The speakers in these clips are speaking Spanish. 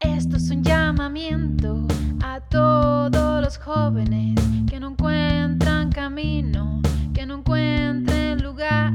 Esto es un llamamiento a todos los jóvenes que no encuentran camino, que no encuentren lugar.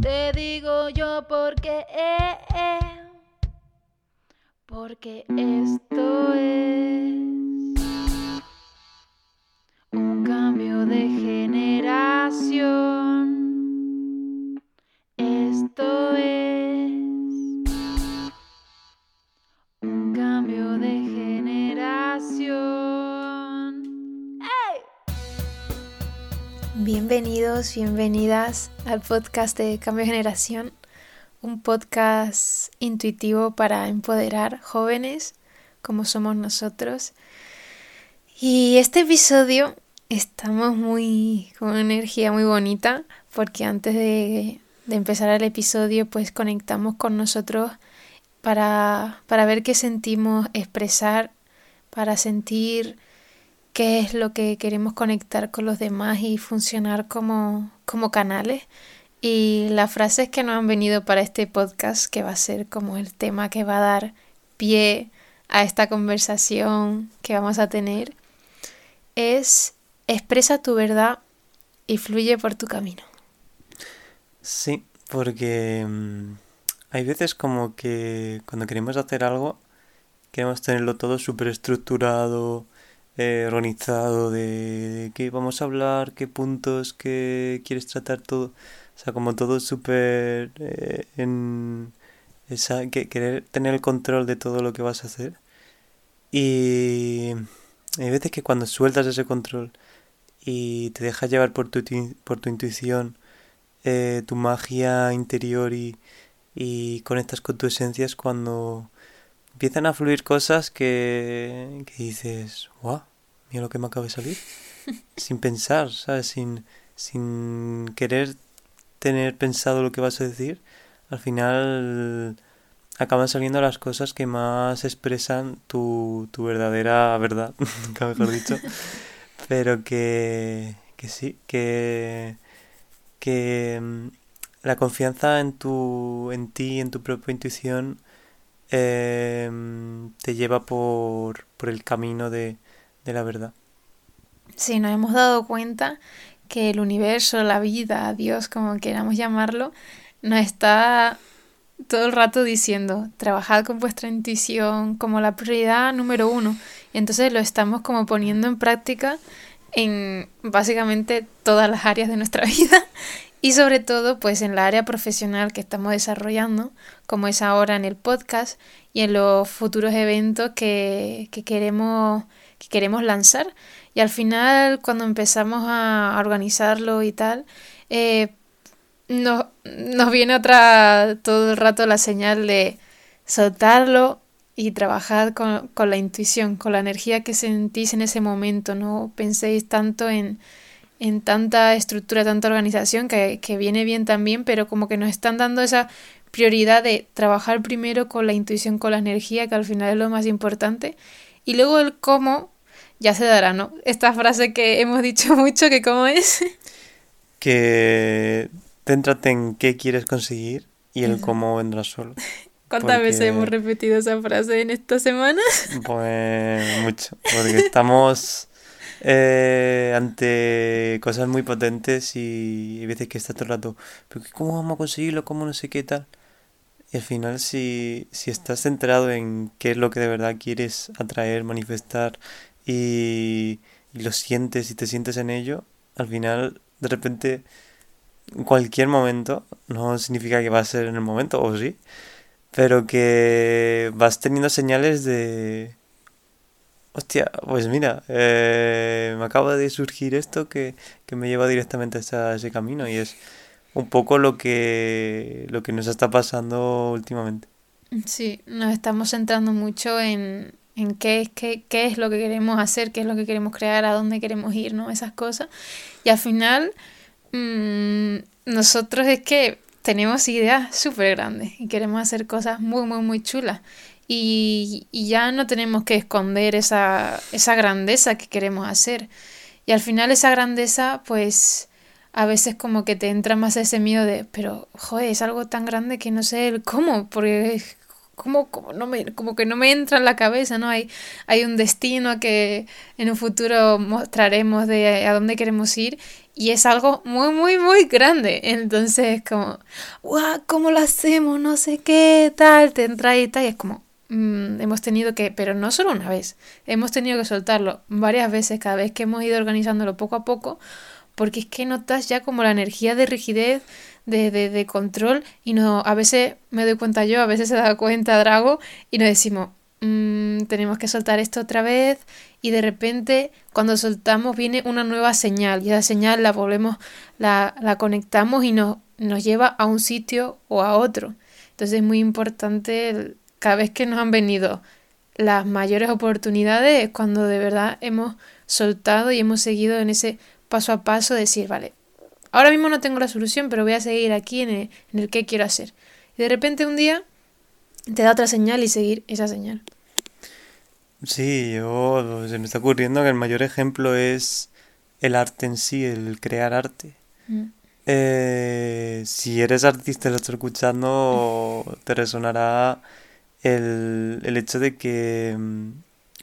Te digo yo porque, eh, eh, porque esto es Bienvenidos, bienvenidas al podcast de Cambio Generación, un podcast intuitivo para empoderar jóvenes como somos nosotros. Y este episodio estamos muy con una energía muy bonita porque antes de, de empezar el episodio pues conectamos con nosotros para, para ver qué sentimos expresar, para sentir qué es lo que queremos conectar con los demás y funcionar como, como canales. Y las frases que nos han venido para este podcast, que va a ser como el tema que va a dar pie a esta conversación que vamos a tener, es expresa tu verdad y fluye por tu camino. Sí, porque mm, hay veces como que cuando queremos hacer algo, queremos tenerlo todo súper estructurado, organizado, de, qué vamos a hablar, qué puntos, qué quieres tratar todo. O sea, como todo súper eh, en esa, que, querer tener el control de todo lo que vas a hacer. Y hay veces que cuando sueltas ese control y te dejas llevar por tu, tu- por tu intuición, eh, tu magia interior y, y conectas con tu esencia es cuando empiezan a fluir cosas que, que dices, guau, mira lo que me acaba de salir. sin pensar, ¿sabes? Sin, sin querer tener pensado lo que vas a decir, al final acaban saliendo las cosas que más expresan tu, tu verdadera verdad, nunca mejor dicho. Pero que, que sí, que, que mm, la confianza en tu, en ti, en tu propia intuición, mm, te lleva por, por el camino de, de la verdad. Sí, nos hemos dado cuenta que el universo, la vida, Dios, como queramos llamarlo, nos está todo el rato diciendo, trabajad con vuestra intuición como la prioridad número uno. Y entonces lo estamos como poniendo en práctica en básicamente todas las áreas de nuestra vida y sobre todo pues en la área profesional que estamos desarrollando, como es ahora en el podcast y en los futuros eventos que, que queremos, que queremos lanzar. Y al final, cuando empezamos a organizarlo y tal, eh, nos, nos viene otra todo el rato la señal de soltarlo y trabajar con, con la intuición, con la energía que sentís en ese momento. No penséis tanto en, en tanta estructura, tanta organización, que, que viene bien también, pero como que nos están dando esa prioridad de trabajar primero con la intuición, con la energía, que al final es lo más importante. Y luego el cómo ya se dará, ¿no? Esta frase que hemos dicho mucho, que cómo es. Que céntrate en qué quieres conseguir y el cómo vendrá solo. ¿Cuántas veces hemos repetido esa frase en esta semana? Pues mucho, porque estamos eh, ante cosas muy potentes y hay veces que está todo el rato, pero ¿cómo vamos a conseguirlo? ¿Cómo no sé qué tal? Y al final si, si estás centrado en qué es lo que de verdad quieres atraer, manifestar y, lo sientes y te sientes en ello, al final de repente en cualquier momento, no significa que va a ser en el momento, o sí, pero que vas teniendo señales de... Hostia, pues mira, eh, me acaba de surgir esto que, que me lleva directamente a ese, camino y es un poco lo que, lo que nos está pasando últimamente. Sí, nos estamos centrando mucho en, en qué, es- qué, qué es lo que queremos hacer, qué es lo que queremos crear, a dónde queremos ir, ¿no? Esas cosas. Y al final, mm, nosotros es que tenemos ideas súper grandes y queremos hacer cosas muy, muy, muy chulas. Y, ya no tenemos que esconder esa, esa grandeza que queremos hacer. Y al final esa grandeza, pues a veces como que te entra más ese miedo de, pero, joder, es algo tan grande que no sé cómo, porque como, como, no me, como que no me entra en la cabeza, ¿no? Hay, hay un destino que en un futuro mostraremos de a dónde queremos ir y es algo muy, muy, muy grande. Entonces, como, ¡guau! ¿Cómo lo hacemos? No sé qué, tal, te entra y tal. Y es como, mm, hemos tenido que, pero no solo una vez, hemos tenido que soltarlo varias veces cada vez que hemos ido organizándolo poco a poco, porque es que notas ya como la energía de rigidez, de, de, control, y no, a veces me doy cuenta yo, a veces se da cuenta Drago, y nos decimos, mmm, tenemos que soltar esto otra vez, y de repente cuando soltamos viene una nueva señal y esa señal la volvemos, la, la conectamos y nos, nos lleva a un sitio o a otro. Entonces es muy importante cada vez que nos han venido las mayores oportunidades es cuando de verdad hemos soltado y hemos seguido en ese paso a paso decir, vale, ahora mismo no tengo la solución, pero voy a seguir aquí en el, en el que quiero hacer. Y de repente un día te da otra señal y seguir esa señal. Sí, yo se me está ocurriendo que el mayor ejemplo es el arte en sí, el crear arte. Mm. Eh, si eres artista y lo estás escuchando, te resonará el, el hecho de que mm,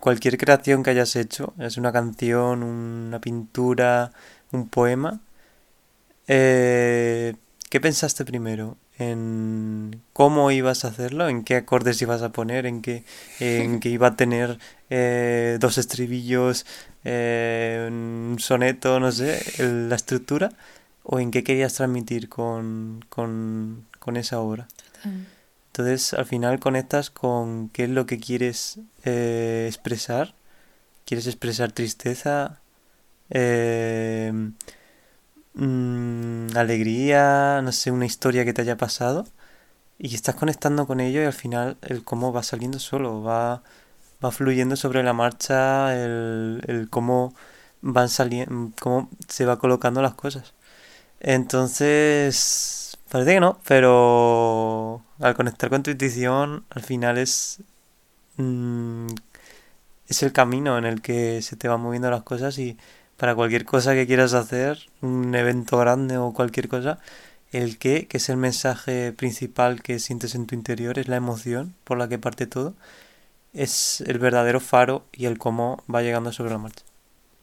cualquier creación que hayas hecho, es una canción, una pintura, un poema, eh, ¿qué pensaste primero? en cómo ibas a hacerlo, en qué acordes ibas a poner, en qué, en que iba a tener eh, dos estribillos, eh, un soneto, no sé, el- la estructura, o en qué querías transmitir con, con, con esa obra. Entonces, al final conectas con qué es lo que quieres eh, expresar. ¿Quieres expresar tristeza? Eh, mm, alegría, no sé, una historia que te haya pasado y estás conectando con ello y al final el cómo va saliendo solo, va, va fluyendo sobre la marcha, el, el cómo van saliendo, cómo se va colocando las cosas. Entonces, parece que no, pero al conectar con tu intuición, al final es, mm, es el camino en el que se te van moviendo las cosas y para cualquier cosa que quieras hacer, un evento grande o cualquier cosa, el qué, que es el mensaje principal que sientes en tu interior, es la emoción por la que parte todo, es el verdadero faro y el cómo va llegando sobre la marcha.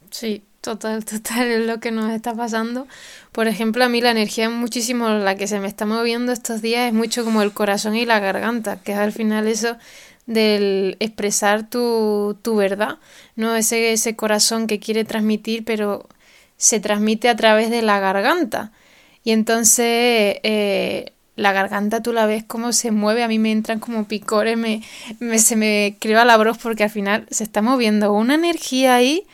Sí, total, total, es lo que nos está pasando. Por ejemplo, a mí la energía muchísimo la que se me está moviendo estos días es mucho como el corazón y la garganta, que es al final eso del expresar tu, tu verdad, ¿no? Ese, ese corazón que quiere transmitir, pero se transmite a través de la garganta. Y entonces eh, la garganta tú la ves cómo se mueve, a mí me entran como picores, me, se me creva la voz porque al final se está moviendo una energía ahí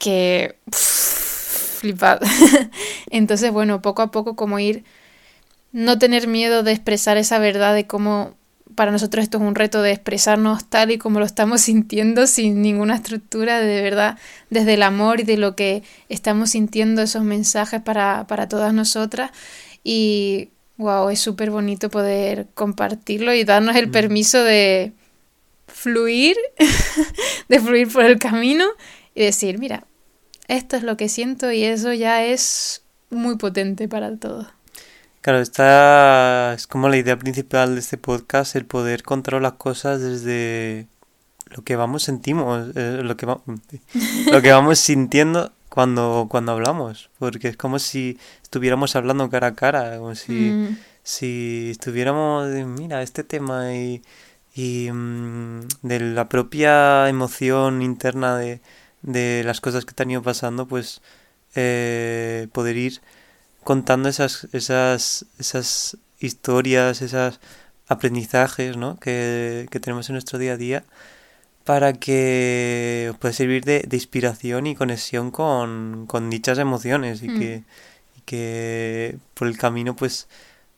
que pff, flipad. Entonces, bueno, poco a poco como ir, no tener miedo de expresar esa verdad de cómo para nosotros esto es un reto de expresarnos tal y como lo estamos sintiendo sin ninguna estructura, de verdad, desde el amor y de lo que estamos sintiendo esos mensajes para, para todas nosotras. Y wow, es súper bonito poder compartirlo y darnos el Mm. permiso de fluir, de fluir por el camino y decir, mira, esto es lo que siento y eso ya es muy potente para todos. Claro, esta es como la idea principal de este podcast, el poder controlar las cosas desde lo que vamos sentimos, eh, lo que va- lo que vamos sintiendo cuando, cuando hablamos, porque es como si estuviéramos hablando cara a cara, como si, Mm, si estuviéramos, mira, este tema y, y mm, de la propia emoción interna de, de las cosas que te han ido pasando, pues eh, poder ir contando esas, esas, esas historias, esos aprendizajes, ¿no? que, que tenemos en nuestro día a día para que os pueda servir de, de inspiración y conexión con, con dichas emociones y Mm. que, y que por el camino pues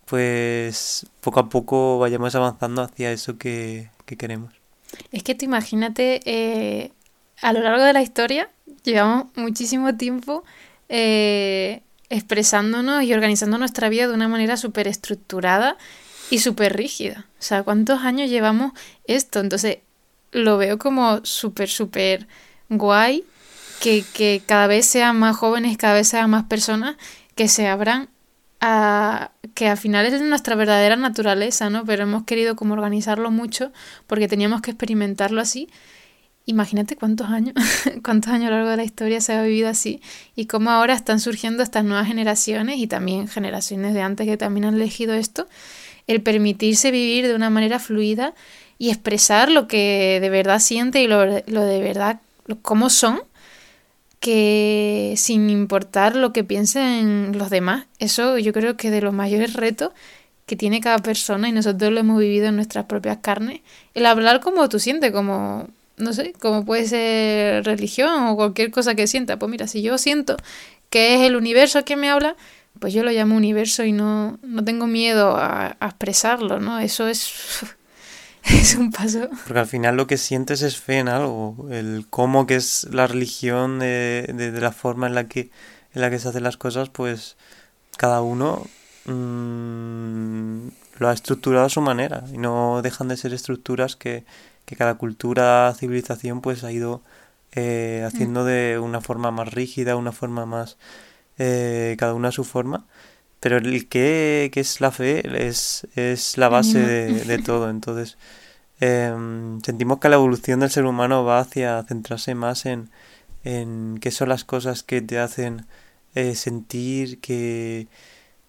pues poco a poco vayamos avanzando hacia eso que, que queremos. Es que tú imagínate, eh, a lo largo de la historia, llevamos muchísimo tiempo eh, expresándonos y organizando nuestra vida de una manera súper estructurada y súper rígida. O sea, ¿cuántos años llevamos esto? Entonces, lo veo como súper, súper guay que, que cada vez sean más jóvenes, cada vez sean más personas que se abran a, que al final es nuestra verdadera naturaleza, ¿no? Pero hemos querido como organizarlo mucho porque teníamos que experimentarlo así. Imagínate cuántos años, cuántos años a lo largo de la historia se ha vivido así y cómo ahora están surgiendo estas nuevas generaciones y también generaciones de antes que también han elegido esto, el permitirse vivir de una manera fluida y expresar lo que de verdad siente y lo, lo de verdad, cómo son que sin importar lo que piensen los demás, eso yo creo que de los mayores retos que tiene cada persona y nosotros lo hemos vivido en nuestras propias carnes, el hablar como tú sientes, como, no sé, como puede ser religión o cualquier cosa que sienta. Pues mira, si yo siento que es el universo que me habla, pues yo lo llamo universo y no, no tengo miedo a, a expresarlo, ¿no? Eso es es un paso. Porque al final lo que sientes es fe en algo, el cómo que es la religión, de, de, la forma en la, que, en la que se hacen las cosas, pues cada uno mmm, lo ha estructurado a su manera y no dejan de ser estructuras que, que cada cultura, civilización pues ha ido eh, haciendo mm. de una forma más rígida, una forma más... Eh, cada una a su forma. Pero el que, es la fe es, es la base de, de todo. Entonces, em, sentimos que la evolución del ser humano va hacia centrarse más en, en qué son las cosas que te hacen eh, sentir que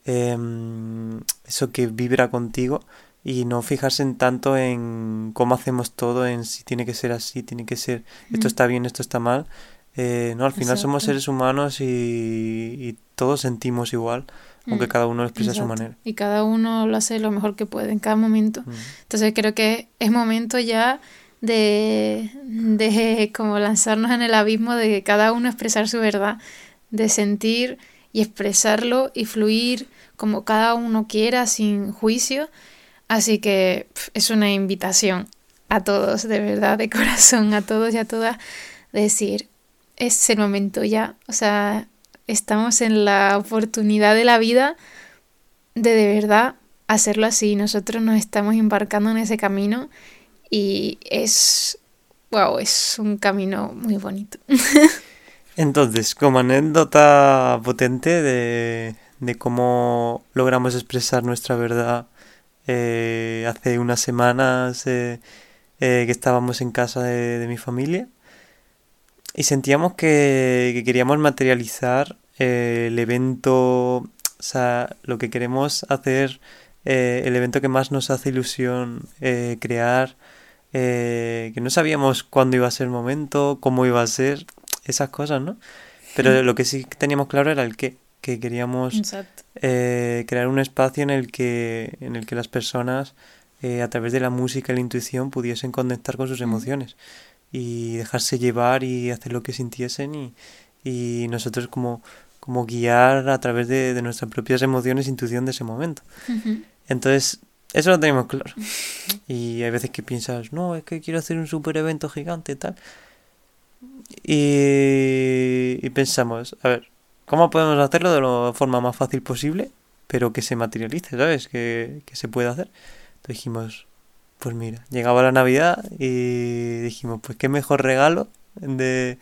em, eso que vibra contigo y no fijarse en tanto en cómo hacemos todo, en si tiene que ser así, tiene que ser esto está bien, esto está mal. Eh, no, al final somos seres humanos y, y todos sentimos igual aunque mm, cada uno lo expresa a su manera. Y cada uno lo hace lo mejor que puede en cada momento. Mm. Entonces creo que es momento ya de, de como lanzarnos en el abismo de cada uno expresar su verdad, de sentir y expresarlo y fluir como cada uno quiera sin juicio. Así que es una invitación a todos, de verdad, de corazón, a todos y a todas, decir, es el momento ya. O sea, estamos en la oportunidad de la vida de de verdad hacerlo así. Nosotros nos estamos embarcando en ese camino y es, wow, es un camino muy bonito. Entonces, como anécdota potente de, de cómo logramos expresar nuestra verdad eh, hace unas semanas eh, eh, que estábamos en casa de, de mi familia, y sentíamos que, queríamos materializar eh, el evento, o sea, lo que queremos hacer, eh, el evento que más nos hace ilusión eh, crear, que no sabíamos cuándo iba a ser el momento, cómo iba a ser, esas cosas, ¿no? Pero lo que sí teníamos claro era el qué, que queríamos crear un espacio en el que, en el que las personas, a través de la música y la intuición, pudiesen conectar con sus emociones y dejarse llevar y hacer lo que sintiesen y, y nosotros como, como guiar a través de, nuestras propias emociones e intuición de ese momento. Entonces, eso lo tenemos claro. Y hay veces que piensas, no, es que quiero hacer un super evento gigante y tal. Y, y pensamos, a ver, ¿cómo podemos hacerlo de la forma más fácil posible, pero que se materialice, ¿sabes? Que, que se pueda hacer. Entonces dijimos, pues mira, llegaba la Navidad y dijimos, pues qué mejor regalo de,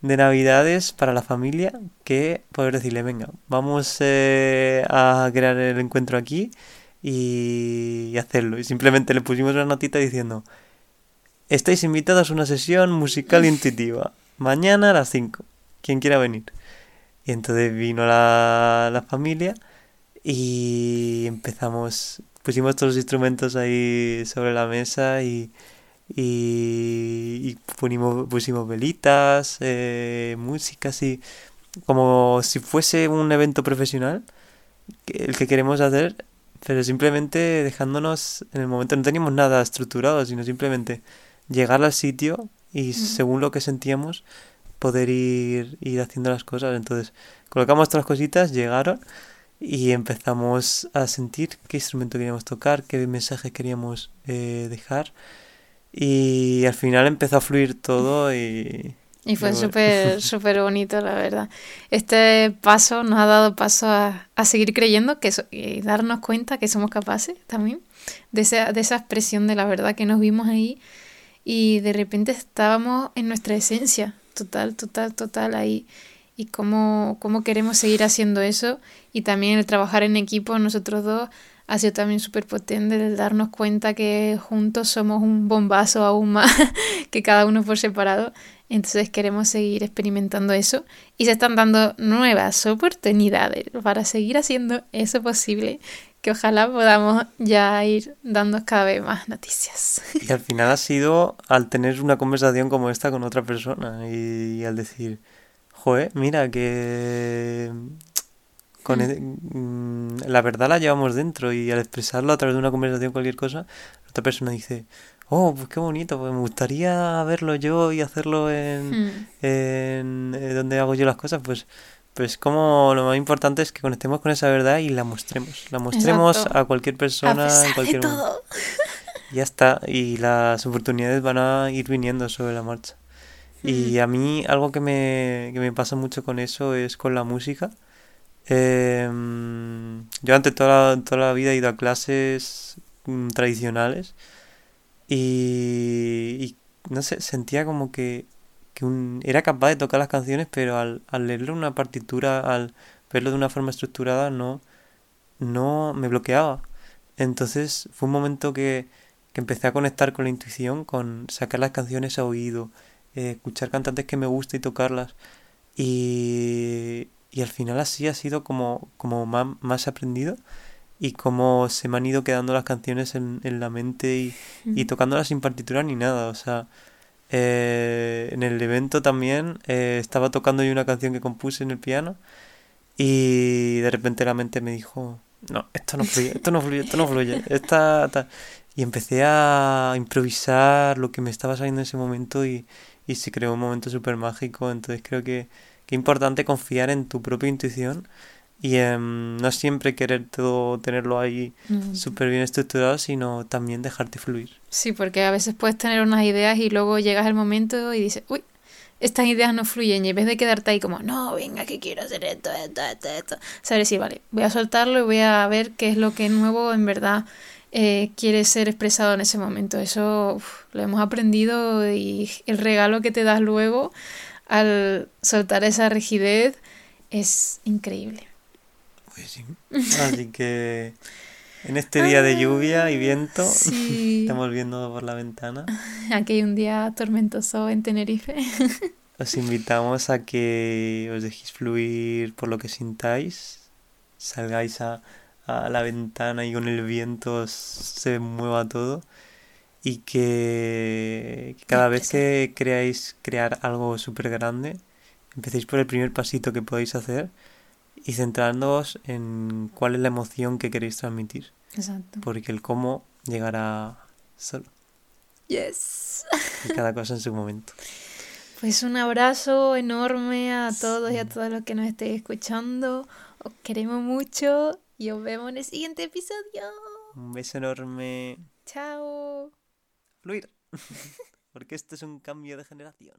de Navidades para la familia que poder decirle, venga, vamos eh, a crear el encuentro aquí y, hacerlo. Y simplemente le pusimos una notita diciendo, estáis invitados a una sesión musical intuitiva, mañana a las 5, quien quiera venir. Y entonces vino la, la familia y empezamos pusimos todos los instrumentos ahí sobre la mesa y, y, pusimos, pusimos velitas, eh, música así, como si fuese un evento profesional, el que queremos hacer, pero simplemente dejándonos en el momento, no teníamos nada estructurado, sino simplemente llegar al sitio y según lo que sentíamos, poder ir, ir haciendo las cosas. Entonces, colocamos todas las cositas, llegaron y empezamos a sentir qué instrumento queríamos tocar, qué mensaje queríamos eh, dejar y al final empezó a fluir todo y... Y fue súper, súper bonito, la verdad. Este paso nos ha dado paso a, a seguir creyendo que y darnos cuenta que somos capaces también de esa, de esa expresión de la verdad que nos vimos ahí y de repente estábamos en nuestra esencia, total, total, total ahí y cómo, cómo queremos seguir haciendo eso. Y también el trabajar en equipo, nosotros dos, ha sido también súper potente el darnos cuenta que juntos somos un bombazo aún más que cada uno por separado. Entonces queremos seguir experimentando eso y se están dando nuevas oportunidades para seguir haciendo eso posible que ojalá podamos ya ir dando cada vez más noticias. Y al final ha sido al tener una conversación como esta con otra persona y, al decir, joder, mira que con mm. e-, mm, la verdad la llevamos dentro y al expresarlo a través de una conversación cualquier cosa, otra persona dice, oh, pues qué bonito, pues me gustaría verlo yo y hacerlo en, hmm. en, eh, donde hago yo las cosas, pues pues como lo más importante es que conectemos con esa verdad y la mostremos. La mostremos a cualquier persona en cualquier momento. Ya está, y las oportunidades van a ir viniendo sobre la marcha. Y hmm. a mí algo que me, que me pasa mucho con eso es con la música. Em, yo antes toda la, toda la vida he ido a clases mm, tradicionales y, no sé, sentía como que, era capaz de tocar las canciones, pero al, al leerlo una partitura, al verlo de una forma estructurada, no, no me bloqueaba. Entonces fue un momento que, que empecé a conectar con la intuición, con sacar las canciones a oído, eh, escuchar cantantes que me gusta y tocarlas. Y, y al final así ha sido como, como más, más aprendido y cómo se me han ido quedando las canciones en, en la mente y, y, tocándolas sin partitura ni nada. O sea, eh, en el evento también eh, estaba tocando yo una canción que compuse en el piano y de repente la mente me dijo, no, esto no fluye, esto no fluye, esto no fluye. Esta, Y empecé a improvisar lo que me estaba saliendo en ese momento y, y se creó un momento súper mágico. Entonces creo que, que es importante confiar en tu propia intuición y em, no siempre querer todo tenerlo ahí mm. súper bien estructurado, sino también dejarte fluir. Sí, porque a veces puedes tener unas ideas y luego llegas el momento y dices, uy, estas ideas no fluyen. Y en vez de quedarte ahí como, no, venga, que quiero hacer esto, esto, esto, esto. Sabes decir, vale, voy a soltarlo y voy a ver qué es lo que nuevo en verdad eh, quiere ser expresado en ese momento. Eso lo hemos aprendido y el regalo que te das luego al soltar esa rigidez es increíble. Pues Así que en este día de lluvia y viento, estamos viendo por la ventana. Aquí hay un día tormentoso en Tenerife. Os invitamos a que os dejéis fluir por lo que sintáis, salgáis a, a la ventana y con el viento se mueva todo y que, que cada vez que creáis crear algo súper grande, empecéis por el primer pasito que podéis hacer y centrándoos en cuál es la emoción que queréis transmitir. Exacto. Porque el cómo llegará solo. Yes. Y cada cosa en su momento. Pues un abrazo enorme a todos y a todas los que nos estéis escuchando. Os queremos mucho y os vemos en el siguiente episodio. Un beso enorme. Chao. Fluir. Porque esto es un cambio de generación.